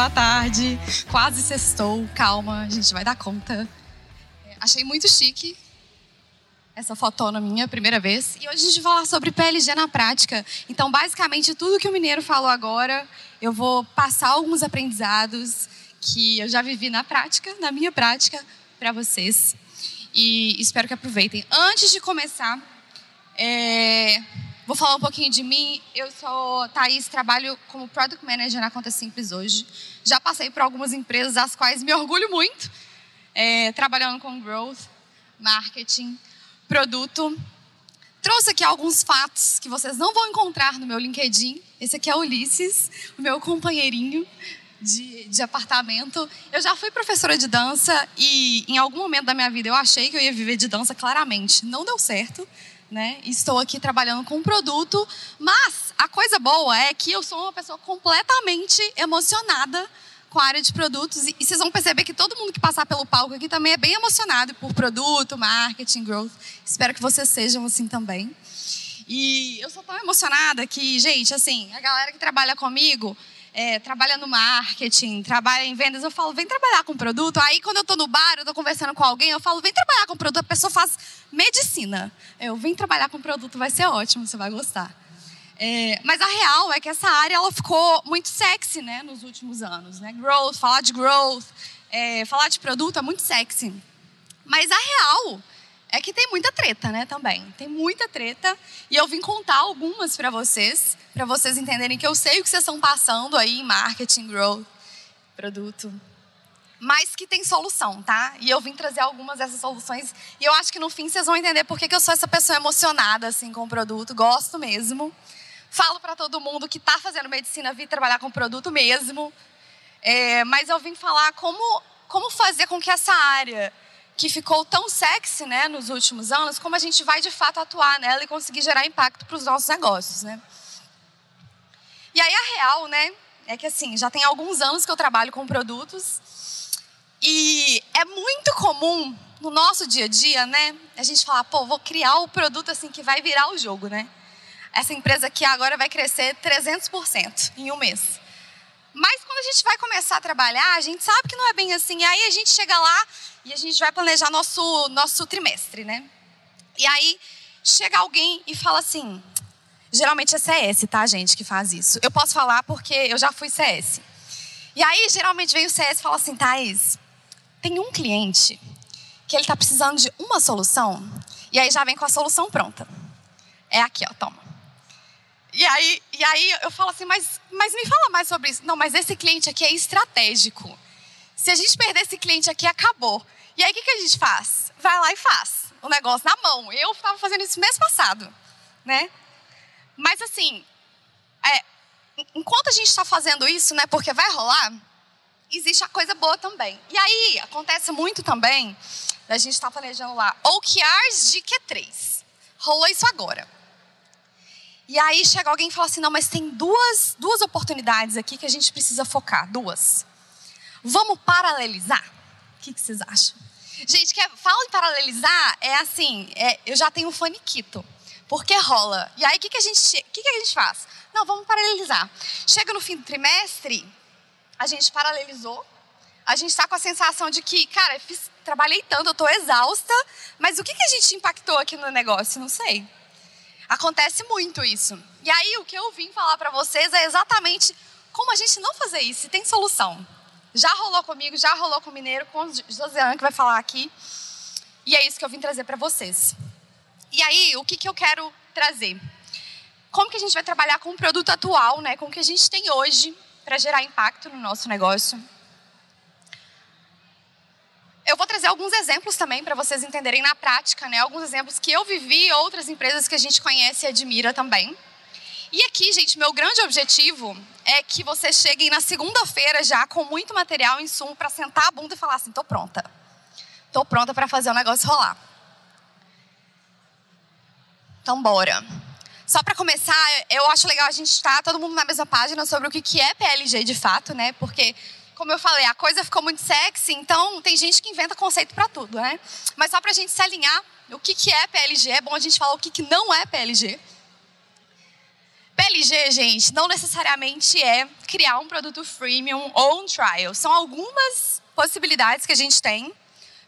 Boa tarde. Quase sextou, calma, a gente vai dar conta. É, achei muito chique essa fotona minha, primeira vez. E hoje a gente vai falar sobre PLG na prática. Então, basicamente, tudo que o Mineiro falou agora, eu vou passar alguns aprendizados que eu já vivi na prática, na minha prática, para vocês. E espero que aproveitem. Antes de começar, é, Vou falar um pouquinho de mim. Eu sou Thaís, trabalho como Product Manager na Conta Simples hoje. Já passei por algumas empresas, as quais me orgulho muito, é, trabalhando com growth, marketing, produto. Trouxe aqui alguns fatos que vocês não vão encontrar no meu LinkedIn. Esse aqui é Ulisses, o meu companheirinho de, de apartamento. Eu já fui professora de dança e em algum momento da minha vida eu achei que eu ia viver de dança claramente. Não deu certo né? Estou aqui trabalhando com um produto, mas a coisa boa é que eu sou uma pessoa completamente emocionada com a área de produtos e vocês vão perceber que todo mundo que passar pelo palco aqui também é bem emocionado por produto, marketing, growth. Espero que vocês sejam assim também. E eu sou tão emocionada que, gente, assim, a galera que trabalha comigo, é, trabalha no marketing, trabalha em vendas, eu falo, vem trabalhar com produto. Aí, quando eu estou no bar, eu estou conversando com alguém, eu falo, vem trabalhar com produto. A pessoa faz medicina. Eu vim trabalhar com produto, vai ser ótimo, você vai gostar. É, mas a real é que essa área ela ficou muito sexy né, nos últimos anos. Né? Growth, falar de growth, é, falar de produto é muito sexy. Mas a real é que tem muita treta, né, também. Tem muita treta. E eu vim contar algumas para vocês, para vocês entenderem que eu sei o que vocês estão passando aí em marketing, growth, produto. Mas que tem solução, tá? E eu vim trazer algumas dessas soluções. E eu acho que no fim vocês vão entender por que eu sou essa pessoa emocionada assim com o produto. Gosto mesmo. Falo para todo mundo que está fazendo medicina vir trabalhar com produto mesmo. É, mas eu vim falar como, como fazer com que essa área que ficou tão sexy né, nos últimos anos, como a gente vai de fato atuar nela e conseguir gerar impacto para os nossos negócios. Né? E aí a real né, é que assim, já tem alguns anos que eu trabalho com produtos e é muito comum no nosso dia a dia, né, a gente falar, pô, vou criar o produto assim que vai virar o jogo, né? Essa empresa aqui agora vai crescer 300% em um mês. Mas quando a gente vai começar a trabalhar, a gente sabe que não é bem assim. E aí a gente chega lá e a gente vai planejar nosso, nosso trimestre, né? E aí chega alguém e fala assim: geralmente é CS, tá, gente, que faz isso. Eu posso falar porque eu já fui CS. E aí geralmente vem o CS e fala assim: Thaís, tem um cliente que ele está precisando de uma solução, e aí já vem com a solução pronta. É aqui, ó, toma. E aí, e aí eu falo assim, mas, mas me fala mais sobre isso. Não, mas esse cliente aqui é estratégico. Se a gente perder esse cliente aqui, acabou. E aí o que, que a gente faz? Vai lá e faz o negócio na mão. Eu estava fazendo isso mês passado, né? Mas assim, é, enquanto a gente está fazendo isso, né, porque vai rolar, existe a coisa boa também. E aí acontece muito também da gente estar tá planejando lá OKRs de Q3. Rolou isso agora. E aí chega alguém e fala assim: não, mas tem duas, duas oportunidades aqui que a gente precisa focar. Duas. Vamos paralelizar? O que, que vocês acham? Gente, que fala em paralelizar é assim: é, eu já tenho um faniquito. Porque rola. E aí o que, que, a gente, que, que a gente faz? Não, vamos paralelizar. Chega no fim do trimestre, a gente paralelizou. A gente está com a sensação de que, cara, fiz, trabalhei tanto, eu estou exausta, mas o que, que a gente impactou aqui no negócio? Não sei. Acontece muito isso. E aí o que eu vim falar para vocês é exatamente como a gente não fazer isso. Tem solução. Já rolou comigo, já rolou com o Mineiro, com o Josiane que vai falar aqui. E é isso que eu vim trazer para vocês. E aí, o que, que eu quero trazer? Como que a gente vai trabalhar com o produto atual, né? Com o que a gente tem hoje para gerar impacto no nosso negócio. Alguns exemplos também para vocês entenderem na prática, né? Alguns exemplos que eu vivi, outras empresas que a gente conhece e admira também. E aqui, gente, meu grande objetivo é que vocês cheguem na segunda-feira já com muito material, insumo, para sentar a bunda e falar assim: tô pronta. Tô pronta para fazer o negócio rolar. Então, bora. Só para começar, eu acho legal a gente estar tá todo mundo na mesma página sobre o que é PLG de fato, né? Porque como eu falei, a coisa ficou muito sexy, então tem gente que inventa conceito para tudo, né? Mas só para a gente se alinhar, o que, que é PLG, é bom a gente falar o que, que não é PLG. PLG, gente, não necessariamente é criar um produto freemium ou um trial. São algumas possibilidades que a gente tem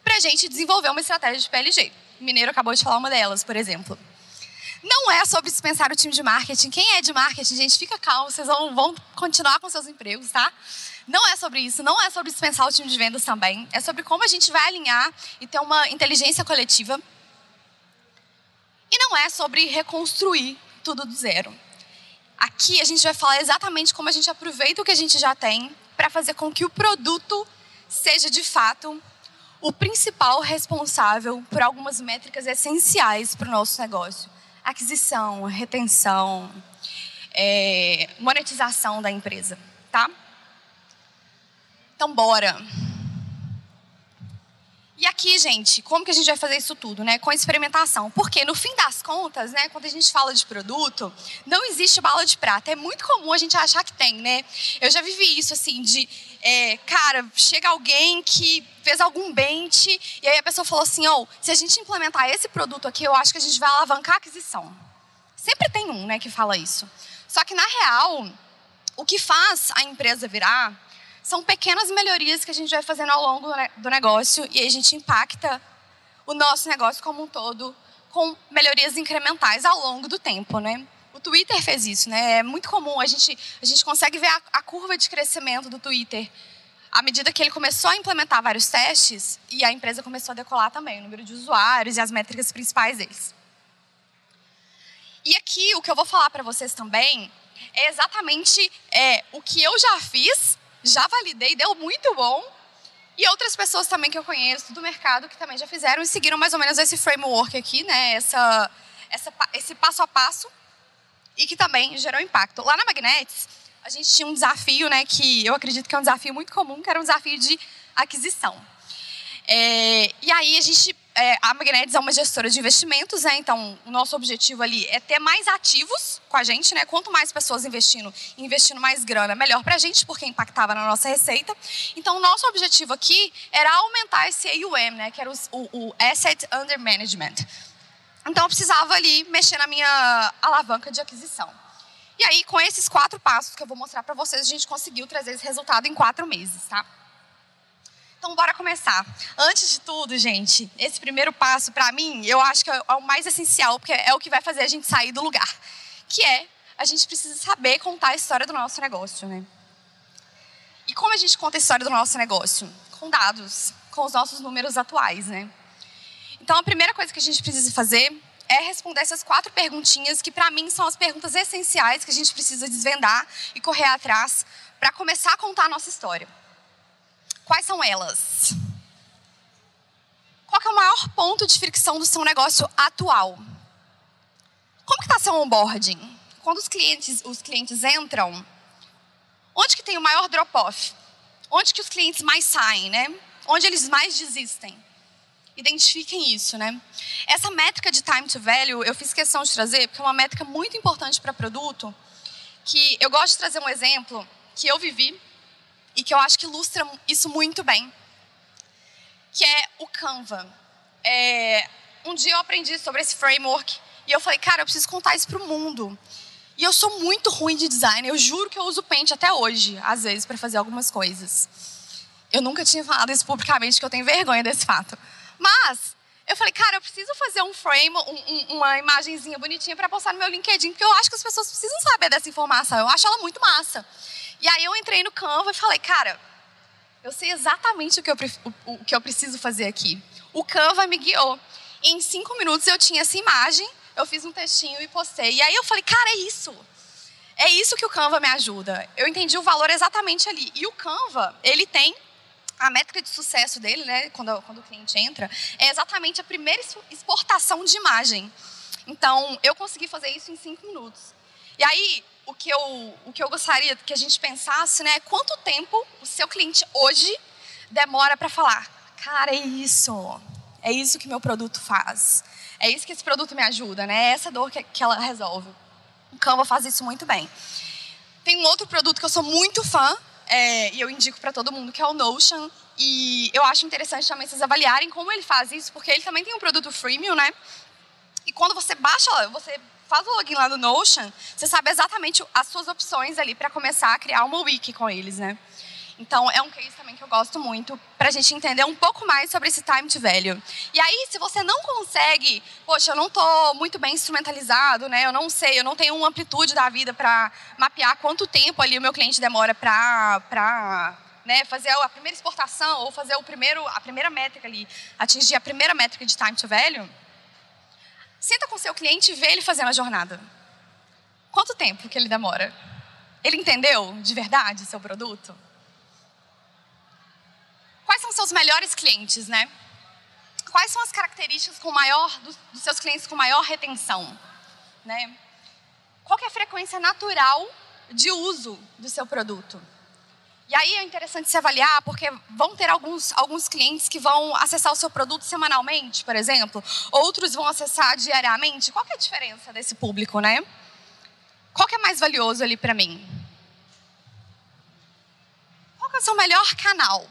para a gente desenvolver uma estratégia de PLG. O Mineiro acabou de falar uma delas, por exemplo. Não é sobre dispensar o time de marketing. Quem é de marketing, gente, fica calmo, vocês vão, vão continuar com seus empregos, tá? Não é sobre isso, não é sobre dispensar o time de vendas também. É sobre como a gente vai alinhar e ter uma inteligência coletiva. E não é sobre reconstruir tudo do zero. Aqui a gente vai falar exatamente como a gente aproveita o que a gente já tem para fazer com que o produto seja de fato o principal responsável por algumas métricas essenciais para o nosso negócio: aquisição, retenção, é, monetização da empresa, tá? Então, bora. E aqui, gente, como que a gente vai fazer isso tudo, né? Com experimentação. Porque no fim das contas, né, quando a gente fala de produto, não existe bala de prata. É muito comum a gente achar que tem, né? Eu já vivi isso assim de, é, cara, chega alguém que fez algum bent e aí a pessoa falou assim, oh, se a gente implementar esse produto aqui, eu acho que a gente vai alavancar a aquisição. Sempre tem um, né, que fala isso. Só que na real, o que faz a empresa virar são pequenas melhorias que a gente vai fazendo ao longo do negócio e a gente impacta o nosso negócio como um todo com melhorias incrementais ao longo do tempo, né? Twitter fez isso, né? É muito comum, a gente, a gente consegue ver a, a curva de crescimento do Twitter à medida que ele começou a implementar vários testes e a empresa começou a decolar também o número de usuários e as métricas principais deles. E aqui o que eu vou falar para vocês também é exatamente é, o que eu já fiz já validei, deu muito bom. E outras pessoas também que eu conheço do mercado que também já fizeram e seguiram mais ou menos esse framework aqui, né? Essa, essa, esse passo a passo e que também gerou impacto. Lá na Magnets, a gente tinha um desafio, né? Que eu acredito que é um desafio muito comum, que era um desafio de aquisição. É, e aí a gente é, a Magnetics é uma gestora de investimentos, né? então o nosso objetivo ali é ter mais ativos com a gente, né? Quanto mais pessoas investindo, investindo mais grana, melhor para a gente, porque impactava na nossa receita. Então o nosso objetivo aqui era aumentar esse AUM, né? Que era o, o Asset Under Management. Então eu precisava ali mexer na minha alavanca de aquisição. E aí, com esses quatro passos que eu vou mostrar para vocês, a gente conseguiu trazer esse resultado em quatro meses, tá? Então, bora começar. Antes de tudo, gente, esse primeiro passo, para mim, eu acho que é o mais essencial, porque é o que vai fazer a gente sair do lugar. Que é, a gente precisa saber contar a história do nosso negócio, né? E como a gente conta a história do nosso negócio? Com dados, com os nossos números atuais, né? Então, a primeira coisa que a gente precisa fazer é responder essas quatro perguntinhas que, para mim, são as perguntas essenciais que a gente precisa desvendar e correr atrás para começar a contar a nossa história. Quais são elas? Qual é o maior ponto de fricção do seu negócio atual? Como que está seu onboarding? Quando os clientes, os clientes entram, onde que tem o maior drop-off? Onde que os clientes mais saem, né? Onde eles mais desistem? Identifiquem isso, né? Essa métrica de time to value eu fiz questão de trazer porque é uma métrica muito importante para produto. Que eu gosto de trazer um exemplo que eu vivi e que eu acho que ilustra isso muito bem, que é o Canva. É, um dia eu aprendi sobre esse framework e eu falei, cara, eu preciso contar isso para o mundo. E eu sou muito ruim de design, eu juro que eu uso Paint até hoje, às vezes, para fazer algumas coisas. Eu nunca tinha falado isso publicamente, que eu tenho vergonha desse fato. Mas eu falei, cara, eu preciso fazer um frame, um, um, uma imagenzinha bonitinha para postar no meu LinkedIn, porque eu acho que as pessoas precisam saber dessa informação. Eu acho ela muito massa. E aí eu entrei no Canva e falei, cara, eu sei exatamente o que eu, o, o que eu preciso fazer aqui. O Canva me guiou. Em cinco minutos eu tinha essa imagem, eu fiz um textinho e postei. E aí eu falei, cara, é isso. É isso que o Canva me ajuda. Eu entendi o valor exatamente ali. E o Canva, ele tem a métrica de sucesso dele, né, quando, quando o cliente entra, é exatamente a primeira exportação de imagem. Então, eu consegui fazer isso em cinco minutos. E aí, o que eu, o que eu gostaria que a gente pensasse, né? Quanto tempo o seu cliente hoje demora para falar, cara, é isso, é isso que meu produto faz, é isso que esse produto me ajuda, né? É essa dor que, que ela resolve. O Canva faz isso muito bem. Tem um outro produto que eu sou muito fã é, e eu indico para todo mundo que é o Notion. E eu acho interessante também vocês avaliarem como ele faz isso, porque ele também tem um produto freemium, né? E quando você baixa, você faz o login lá no Notion, você sabe exatamente as suas opções ali para começar a criar uma wiki com eles, né? Então, é um case também que eu gosto muito para a gente entender um pouco mais sobre esse time to value. E aí, se você não consegue, poxa, eu não estou muito bem instrumentalizado, né? Eu não sei, eu não tenho uma amplitude da vida para mapear quanto tempo ali o meu cliente demora para né, fazer a primeira exportação ou fazer o primeiro, a primeira métrica ali, atingir a primeira métrica de time to value, senta com seu cliente e vê ele fazendo a jornada. Quanto tempo que ele demora? Ele entendeu de verdade seu produto? Quais são seus melhores clientes, né? Quais são as características com maior dos, dos seus clientes com maior retenção, né? Qual é a frequência natural de uso do seu produto? E aí é interessante se avaliar, porque vão ter alguns, alguns clientes que vão acessar o seu produto semanalmente, por exemplo, outros vão acessar diariamente. Qual é a diferença desse público, né? Qual que é mais valioso ali para mim? Qual que é o seu melhor canal?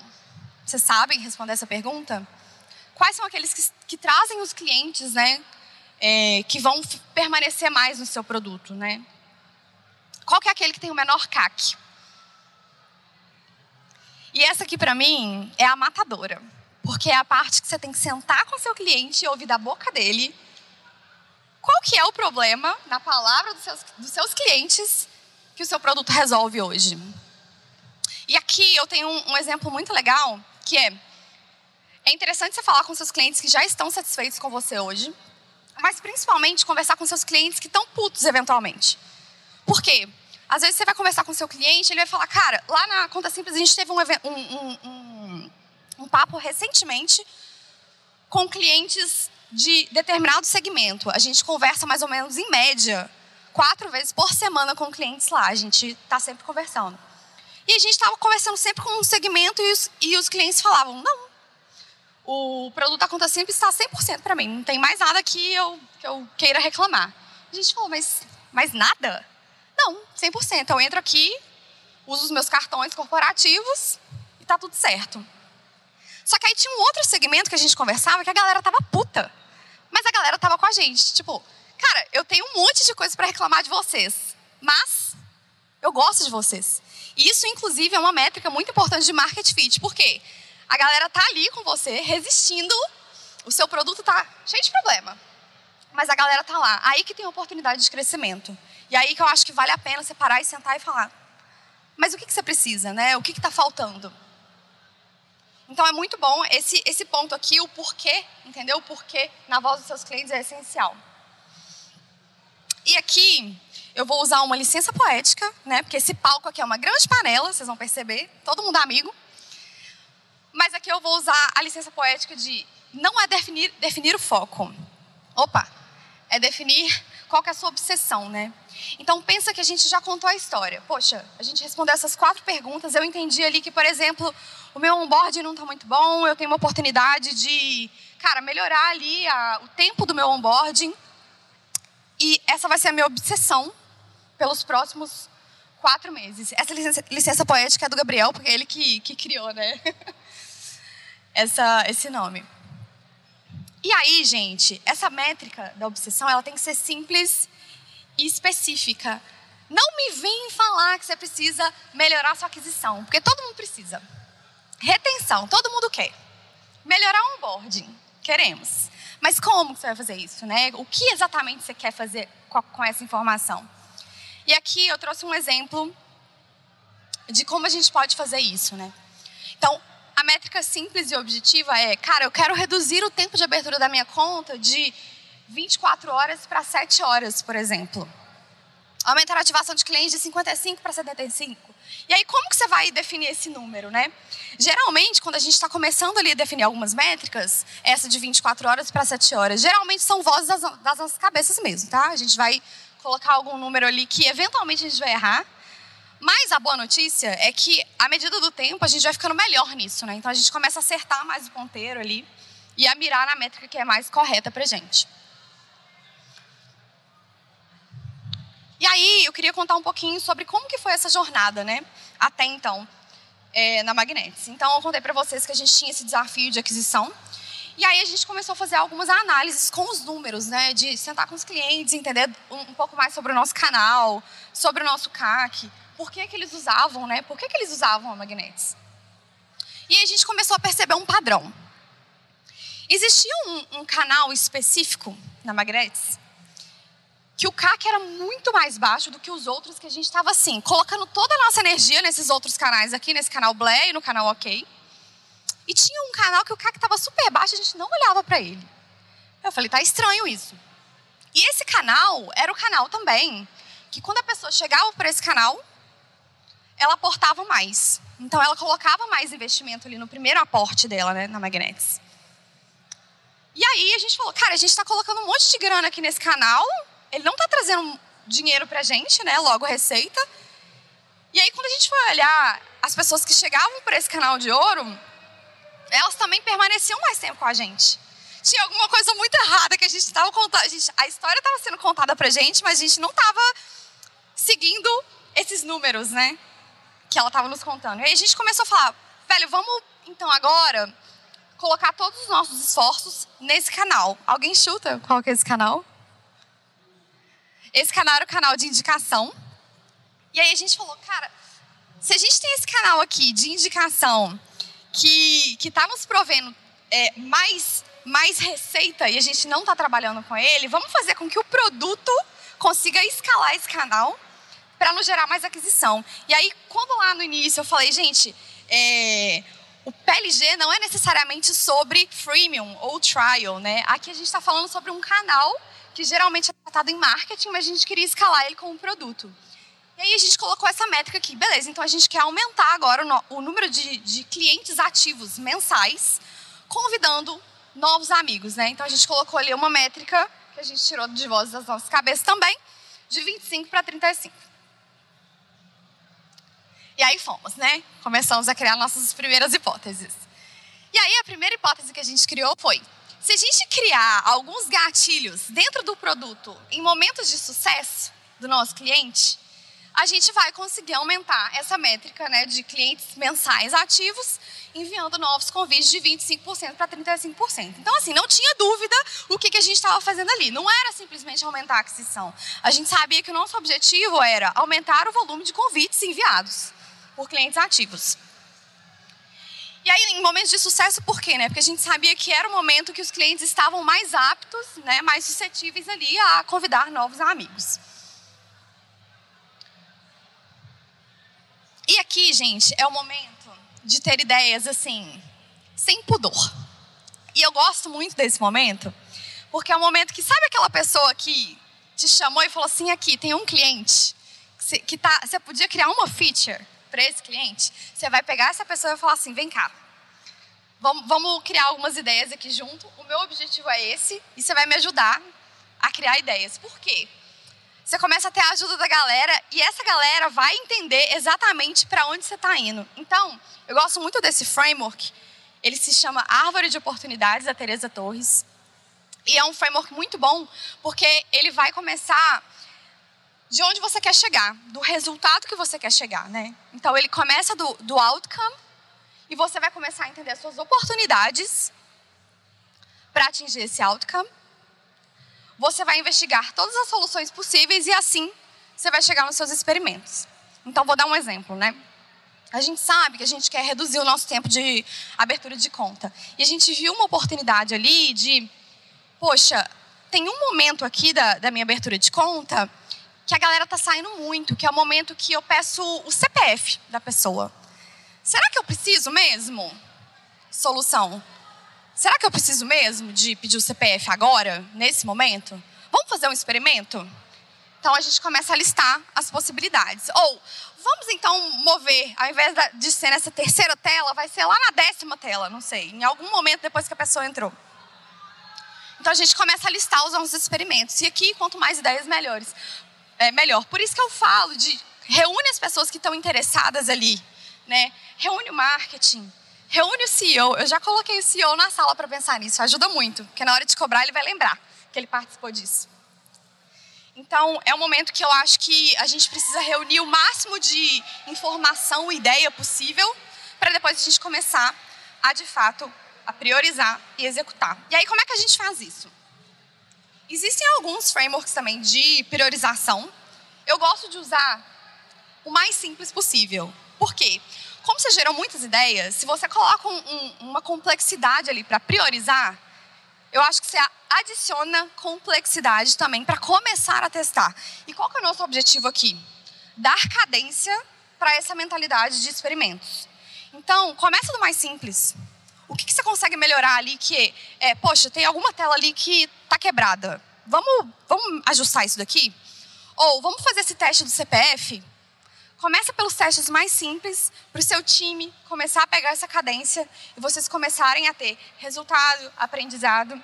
Vocês sabem responder essa pergunta? Quais são aqueles que, que trazem os clientes, né? É, que vão permanecer mais no seu produto, né? Qual que é aquele que tem o menor CAC? E essa aqui para mim é a matadora, porque é a parte que você tem que sentar com seu cliente e ouvir da boca dele qual que é o problema na palavra dos seus, dos seus clientes que o seu produto resolve hoje. E aqui eu tenho um, um exemplo muito legal que é é interessante você falar com seus clientes que já estão satisfeitos com você hoje, mas principalmente conversar com seus clientes que estão putos eventualmente. Por quê? Às vezes você vai conversar com seu cliente, ele vai falar, cara, lá na Conta Simples a gente teve um, um, um, um papo recentemente com clientes de determinado segmento. A gente conversa mais ou menos em média quatro vezes por semana com clientes lá. A gente está sempre conversando. E a gente estava conversando sempre com um segmento e os, e os clientes falavam: não, o produto da conta simples está 100% para mim, não tem mais nada que eu, que eu queira reclamar. A gente falou: mas, mas nada? Não, 100%. Eu entro aqui, uso os meus cartões corporativos e tá tudo certo. Só que aí tinha um outro segmento que a gente conversava que a galera tava puta. Mas a galera tava com a gente. Tipo, cara, eu tenho um monte de coisa para reclamar de vocês. Mas eu gosto de vocês. Isso, inclusive, é uma métrica muito importante de market fit. Por quê? A galera tá ali com você, resistindo. O seu produto tá cheio de problema. Mas a galera tá lá. Aí que tem oportunidade de crescimento. E aí que eu acho que vale a pena você parar e sentar e falar: mas o que, que você precisa, né? O que está faltando? Então é muito bom esse, esse ponto aqui, o porquê, entendeu? O porquê na voz dos seus clientes é essencial. E aqui eu vou usar uma licença poética, né? Porque esse palco aqui é uma grande panela, vocês vão perceber, todo mundo é amigo. Mas aqui eu vou usar a licença poética de não é definir, definir o foco. Opa, é definir qual é a sua obsessão, né? Então pensa que a gente já contou a história. Poxa, a gente respondeu essas quatro perguntas, eu entendi ali que, por exemplo, o meu onboarding não está muito bom, eu tenho uma oportunidade de, cara, melhorar ali a, o tempo do meu onboarding. E essa vai ser a minha obsessão pelos próximos quatro meses. Essa licença, licença poética é do Gabriel, porque é ele que, que criou, né? essa, esse nome. E aí, gente, essa métrica da obsessão, ela tem que ser simples e específica. Não me vem falar que você precisa melhorar sua aquisição, porque todo mundo precisa. Retenção, todo mundo quer. Melhorar o onboarding, queremos. Mas como você vai fazer isso, né? O que exatamente você quer fazer com essa informação? E aqui eu trouxe um exemplo de como a gente pode fazer isso, né? Então, a métrica simples e objetiva é, cara, eu quero reduzir o tempo de abertura da minha conta de 24 horas para 7 horas, por exemplo. Aumentar a ativação de clientes de 55 para 75. E aí, como que você vai definir esse número, né? Geralmente, quando a gente está começando ali a definir algumas métricas, essa de 24 horas para 7 horas, geralmente são vozes das, das nossas cabeças mesmo, tá? A gente vai colocar algum número ali que eventualmente a gente vai errar, mas a boa notícia é que, à medida do tempo, a gente vai ficando melhor nisso, né? Então a gente começa a acertar mais o ponteiro ali e a mirar na métrica que é mais correta para gente. E aí eu queria contar um pouquinho sobre como que foi essa jornada, né? Até então, é, na Magnetics. Então eu contei para vocês que a gente tinha esse desafio de aquisição E aí a gente começou a fazer algumas análises com os números, né? De sentar com os clientes, entender um, pouco mais sobre o nosso canal, sobre o nosso CAC, por que, que eles usavam, né? Por que, que eles usavam a Magnetics? E a gente começou a perceber um padrão. Existia um, um canal específico na Magnetics que o CAC era muito mais baixo do que os outros, que a gente estava assim, colocando toda a nossa energia nesses outros canais aqui, nesse canal Blé e no canal OK. E tinha um canal que o CAC estava super baixo, a gente não olhava para ele. Eu falei, tá estranho isso. E esse canal era o canal também que quando a pessoa chegava para esse canal, ela aportava mais. Então ela colocava mais investimento ali no primeiro aporte dela, né, na Magnetics. E aí a gente falou, cara, a gente está colocando um monte de grana aqui nesse canal, ele não está trazendo dinheiro para a gente, né? Logo receita. E aí quando a gente foi olhar as pessoas que chegavam para esse canal de ouro, elas também permaneciam mais tempo com a gente. Tinha alguma coisa muito errada que a gente estava contando. A, história estava sendo contada para gente, mas a gente não estava seguindo esses números, né? Que ela estava nos contando. E aí a gente começou a falar, velho, vamos então agora colocar todos os nossos esforços nesse canal. Alguém chuta qual que é esse canal? Esse canal era o canal de indicação. E aí a gente falou, cara, se a gente tem esse canal aqui de indicação que está nos provendo é, mais, mais receita e a gente não está trabalhando com ele, vamos fazer com que o produto consiga escalar esse canal para nos gerar mais aquisição. E aí, quando lá no início eu falei, gente, é, o PLG não é necessariamente sobre freemium ou trial, né? Aqui a gente está falando sobre um canal que geralmente é tratado em marketing, mas a gente queria escalar ele como produto. E aí a gente colocou essa métrica aqui, beleza, então a gente quer aumentar agora o, o número de, de clientes ativos mensais, convidando novos amigos, né? Então a gente colocou ali uma métrica que a gente tirou de vozes das nossas cabeças também, de 25 para 35. E aí fomos, né? Começamos a criar nossas primeiras hipóteses. E aí a primeira hipótese que a gente criou foi: se a gente criar alguns gatilhos dentro do produto em momentos de sucesso do nosso cliente, a gente vai conseguir aumentar essa métrica né, de clientes mensais ativos, enviando novos convites de 25% para 35%. Então, assim, não tinha dúvida o que, que a gente estava fazendo ali. Não era simplesmente aumentar a aquisição. A gente sabia que o nosso objetivo era aumentar o volume de convites enviados por clientes ativos. E aí, em momentos de sucesso, por quê? Né? Porque a gente sabia que era o momento que os clientes estavam mais aptos, né, mais suscetíveis ali a convidar novos amigos. E aqui, gente, é o momento de ter ideias assim, sem pudor. E eu gosto muito desse momento, porque é o momento que, sabe aquela pessoa que te chamou e falou assim: aqui, tem um cliente que tá, você podia criar uma feature para esse cliente, você vai pegar essa pessoa e falar assim: vem cá, vamos, vamos criar algumas ideias aqui junto. O meu objetivo é esse e você vai me ajudar a criar ideias. Por quê? Você começa a ter a ajuda da galera e essa galera vai entender exatamente para onde você está indo. Então, eu gosto muito desse framework. Ele se chama Árvore de Oportunidades, da Teresa Torres. E é um framework muito bom, porque ele vai começar de onde você quer chegar, do resultado que você quer chegar, né? Então ele começa do, do outcome e você vai começar a entender as suas oportunidades para atingir esse outcome. Você vai investigar todas as soluções possíveis e assim você vai chegar nos seus experimentos. Então vou dar um exemplo, né? A gente sabe que a gente quer reduzir o nosso tempo de abertura de conta. E a gente viu uma oportunidade ali de, poxa, tem um momento aqui da, da minha abertura de conta que a galera tá saindo muito, que é o momento que eu peço o CPF da pessoa. Será que eu preciso mesmo? Solução. Será que eu preciso mesmo de pedir o CPF agora, nesse momento? Vamos fazer um experimento? Então a gente começa a listar as possibilidades. Ou vamos então mover, ao invés de ser nessa terceira tela, vai ser lá na décima tela, não sei, em algum momento depois que a pessoa entrou. Então a gente começa a listar os nossos experimentos. E aqui, quanto mais ideias, melhores é, melhor. Por isso que eu falo de reúne as pessoas que estão interessadas ali, né? Reúne o marketing, reúne o CEO. Eu já coloquei o CEO na sala para pensar nisso, ajuda muito, porque na hora de cobrar ele vai lembrar que ele participou disso. Então, é um momento que eu acho que a gente precisa reunir o máximo de informação e ideia possível para depois a gente começar a, de fato, a priorizar e executar. E aí, como é que a gente faz isso? Existem alguns frameworks também de priorização. Eu gosto de usar o mais simples possível. Por quê? Como você gerou muitas ideias, se você coloca um, um, uma complexidade ali para priorizar, eu acho que você adiciona complexidade também para começar a testar. E qual que é o nosso objetivo aqui? Dar cadência para essa mentalidade de experimentos. Então, começa do mais simples. O que, que você consegue melhorar ali que, é, poxa, tem alguma tela ali que está quebrada. Vamos, vamos ajustar isso daqui? Ou vamos fazer esse teste do CPF? Começa pelos testes mais simples, para o seu time começar a pegar essa cadência e vocês começarem a ter resultado, aprendizado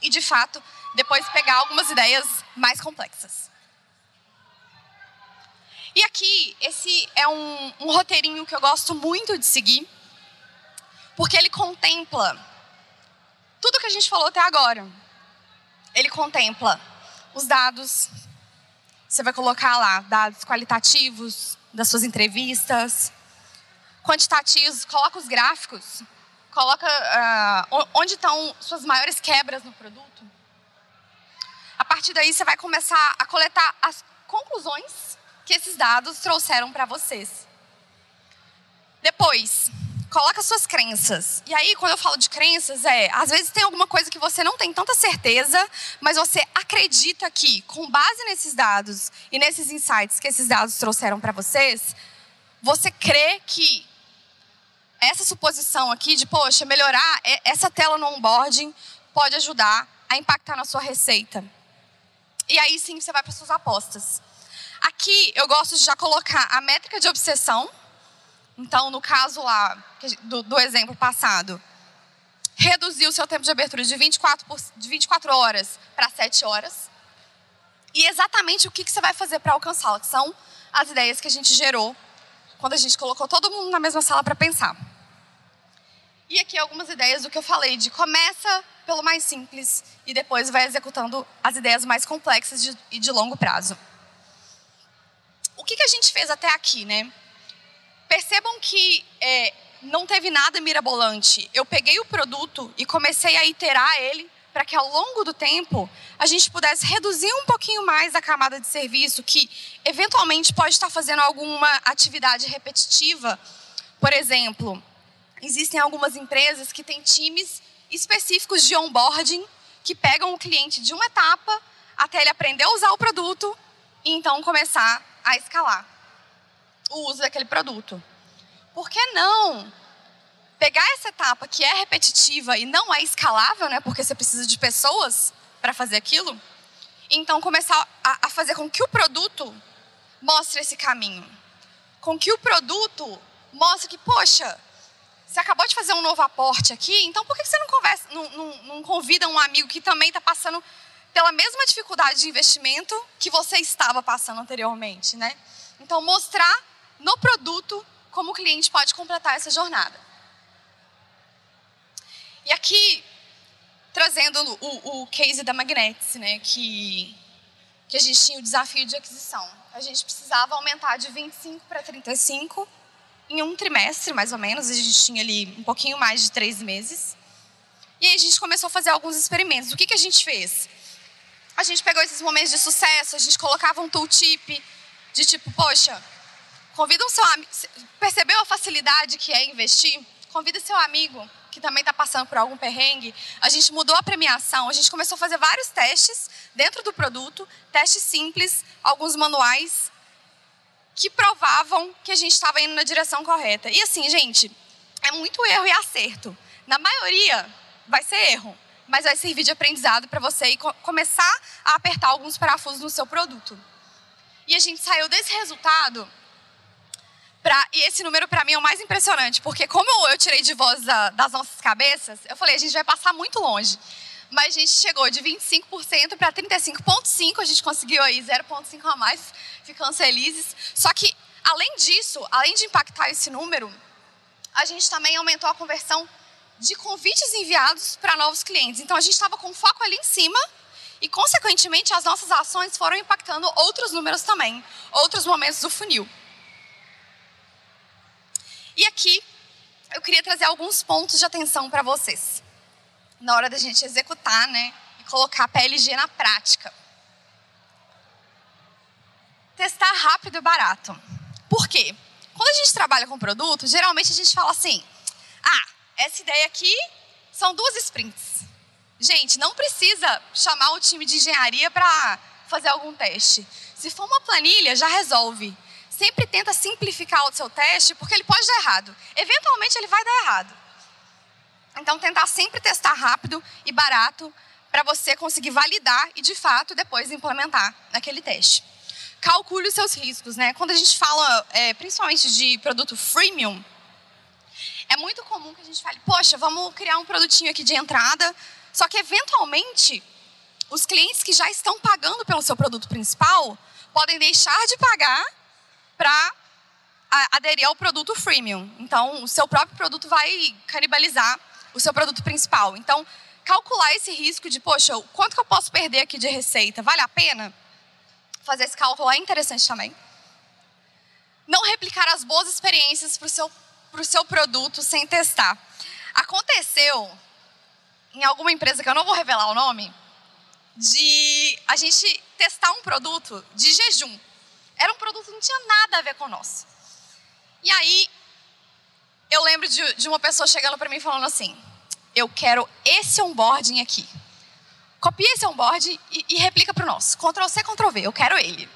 e, de fato, depois pegar algumas ideias mais complexas. E aqui, esse é um, um roteirinho que eu gosto muito de seguir, porque ele contempla tudo que a gente falou até agora. Ele contempla os dados, você vai colocar lá dados qualitativos, das suas entrevistas. Quantitativos, coloca os gráficos, coloca uh, onde estão suas maiores quebras no produto. A partir daí, você vai começar a coletar as conclusões que esses dados trouxeram para vocês. Depois, coloca suas crenças. E aí, quando eu falo de crenças, é, às vezes tem alguma coisa que você não tem tanta certeza, mas você acredita que, com base nesses dados e nesses insights que esses dados trouxeram para vocês, você crê que essa suposição aqui de, poxa, melhorar essa tela no onboarding pode ajudar a impactar na sua receita. E aí sim você vai para suas apostas. Aqui eu gosto de já colocar a métrica de obsessão, então, no caso lá, do, do exemplo passado, reduzir o seu tempo de abertura de 24, por, de 24 horas para 7 horas. E exatamente o que, que você vai fazer para alcançá-la, são as ideias que a gente gerou quando a gente colocou todo mundo na mesma sala para pensar. E aqui algumas ideias do que eu falei, de começa pelo mais simples e depois vai executando as ideias mais complexas de, e de longo prazo. O que, que a gente fez até aqui, né? Percebam que é, não teve nada mirabolante. Eu peguei o produto e comecei a iterar ele para que ao longo do tempo a gente pudesse reduzir um pouquinho mais a camada de serviço que eventualmente pode estar fazendo alguma atividade repetitiva. Por exemplo, existem algumas empresas que têm times específicos de onboarding que pegam o cliente de uma etapa até ele aprender a usar o produto e então começar a escalar o uso daquele produto. Por que não pegar essa etapa que é repetitiva e não é escalável, né, porque você precisa de pessoas para fazer aquilo, então começar a, a fazer com que o produto mostre esse caminho, com que o produto mostre que, poxa, você acabou de fazer um novo aporte aqui, então por que você não, conversa, não, não, não convida um amigo que também está passando pela mesma dificuldade de investimento que você estava passando anteriormente, né? Então mostrar no produto como o cliente pode completar essa jornada. E aqui, trazendo o, o case da Magnetics, né, que, que a gente tinha o desafio de aquisição. A gente precisava aumentar de 25 para 35 em um trimestre, mais ou menos. A gente tinha ali um pouquinho mais de três meses. E aí a gente começou a fazer alguns experimentos. O que, que a gente fez? A gente pegou esses momentos de sucesso, a gente colocava um tooltip de tipo, poxa, Convida um seu amigo. Percebeu a facilidade que é investir? Convida seu amigo que também está passando por algum perrengue. A gente mudou a premiação, a gente começou a fazer vários testes dentro do produto, testes simples, alguns manuais, que provavam que a gente estava indo na direção correta. E assim, gente, é muito erro e acerto. Na maioria, vai ser erro, mas vai servir de aprendizado para você e começar a apertar alguns parafusos no seu produto. E a gente saiu desse resultado Pra, e esse número para mim é o mais impressionante, porque como eu tirei de voz da, das nossas cabeças, eu falei, a gente vai passar muito longe. Mas a gente chegou de 25% para 35,5%, a gente conseguiu aí 0,5% a mais, ficamos felizes. Só que, além disso, além de impactar esse número, a gente também aumentou a conversão de convites enviados para novos clientes. Então, a gente estava com foco ali em cima e, consequentemente, as nossas ações foram impactando outros números também, outros momentos do funil. E aqui eu queria trazer alguns pontos de atenção para vocês na hora da gente executar, né, e colocar a PLG na prática. Testar rápido e barato. Por quê? Quando a gente trabalha com produto, geralmente a gente fala assim: "Ah, essa ideia aqui são duas sprints". Gente, não precisa chamar o time de engenharia para fazer algum teste. Se for uma planilha, já resolve. Sempre tenta simplificar o seu teste, porque ele pode dar errado. Eventualmente ele vai dar errado. Então, tentar sempre testar rápido e barato para você conseguir validar e, de fato, depois implementar naquele teste. Calcule os seus riscos, né? Quando a gente fala, é, principalmente de produto freemium, é muito comum que a gente fale, poxa, vamos criar um produtinho aqui de entrada, só que, eventualmente, os clientes que já estão pagando pelo seu produto principal podem deixar de pagar para aderir ao produto freemium. Então, o seu próprio produto vai canibalizar o seu produto principal. Então, calcular esse risco de, poxa, quanto que eu posso perder aqui de receita? Vale a pena? Fazer esse cálculo é interessante também. Não replicar as boas experiências para o seu, pro seu produto sem testar. Aconteceu em alguma empresa que eu não vou revelar o nome, de a gente testar um produto de jejum. Era um produto que não tinha nada a ver com o nosso. E aí, eu lembro de, de uma pessoa chegando para mim falando assim: Eu quero esse onboarding aqui. Copia esse onboarding e, e replica para o nosso. Ctrl C, Ctrl V, eu quero ele.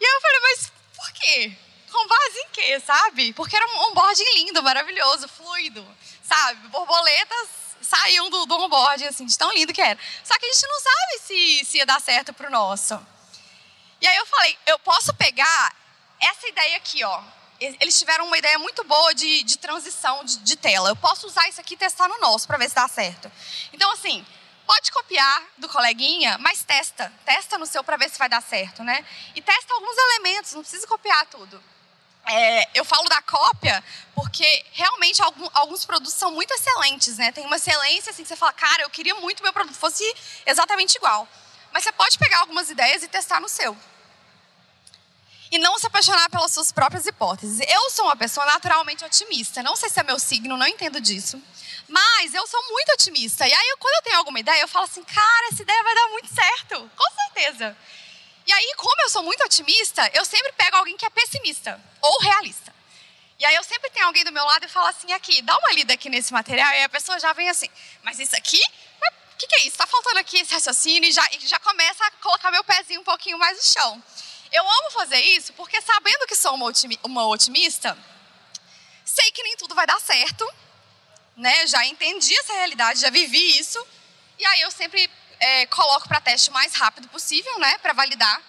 E aí eu falei: Mas por quê? Com base em quê, sabe? Porque era um onboarding lindo, maravilhoso, fluido, sabe? Borboletas saíam do, do onboarding, assim, de tão lindo que era. Só que a gente não sabe se, se ia dar certo para o nosso. E aí eu falei, eu posso pegar essa ideia aqui, ó. Eles tiveram uma ideia muito boa de, de transição de, de tela. Eu posso usar isso aqui e testar no nosso para ver se dá certo. Então, assim, pode copiar do coleguinha, mas testa. Testa no seu para ver se vai dar certo, né? E testa alguns elementos, não precisa copiar tudo. É, eu falo da cópia porque realmente algum, alguns produtos são muito excelentes, né? Tem uma excelência assim que você fala, cara, eu queria muito que meu produto fosse exatamente igual. Mas você pode pegar algumas ideias e testar no seu. E não se apaixonar pelas suas próprias hipóteses. Eu sou uma pessoa naturalmente otimista. Não sei se é meu signo, não entendo disso. Mas eu sou muito otimista. E aí, quando eu tenho alguma ideia, eu falo assim, cara, essa ideia vai dar muito certo. Com certeza. E aí, como eu sou muito otimista, eu sempre pego alguém que é pessimista ou realista. E aí eu sempre tenho alguém do meu lado e falo assim, aqui, dá uma lida aqui nesse material, e a pessoa já vem assim, mas isso aqui? O que, que, é isso? Está faltando aqui esse raciocínio e já, e já começa a colocar meu pezinho um pouquinho mais no chão. Eu amo fazer isso porque sabendo que sou uma, uma otimista, sei que nem tudo vai dar certo, né? Já entendi essa realidade, já vivi isso, e aí eu sempre é, coloco para teste o mais rápido possível, né? Para validar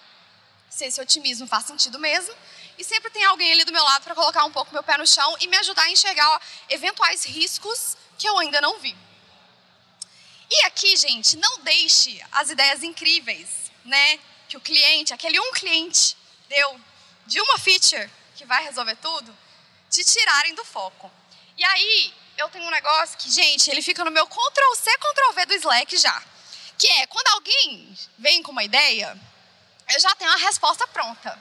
se esse otimismo faz sentido mesmo. E sempre tem alguém ali do meu lado para colocar um pouco meu pé no chão e me ajudar a enxergar ó, eventuais riscos que eu ainda não vi. E aqui, gente, não deixe as ideias incríveis, né? Que o cliente, aquele um cliente deu de uma feature que vai resolver tudo, te tirarem do foco. E aí, eu tenho um negócio que, gente, ele fica no meu Ctrl C, Ctrl V do Slack já. Que é, quando alguém vem com uma ideia, eu já tenho a resposta pronta.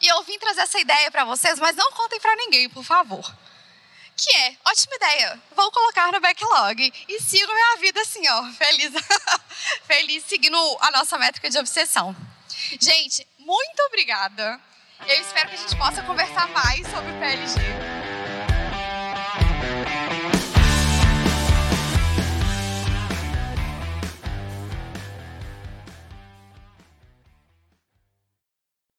E eu vim trazer essa ideia para vocês, mas não contem para ninguém, por favor. Que é, ótima ideia, vou colocar no backlog e sigo minha vida assim, ó, feliz, feliz seguindo a nossa métrica de obsessão. Gente, muito obrigada. Eu espero que a gente possa conversar mais sobre o PLG.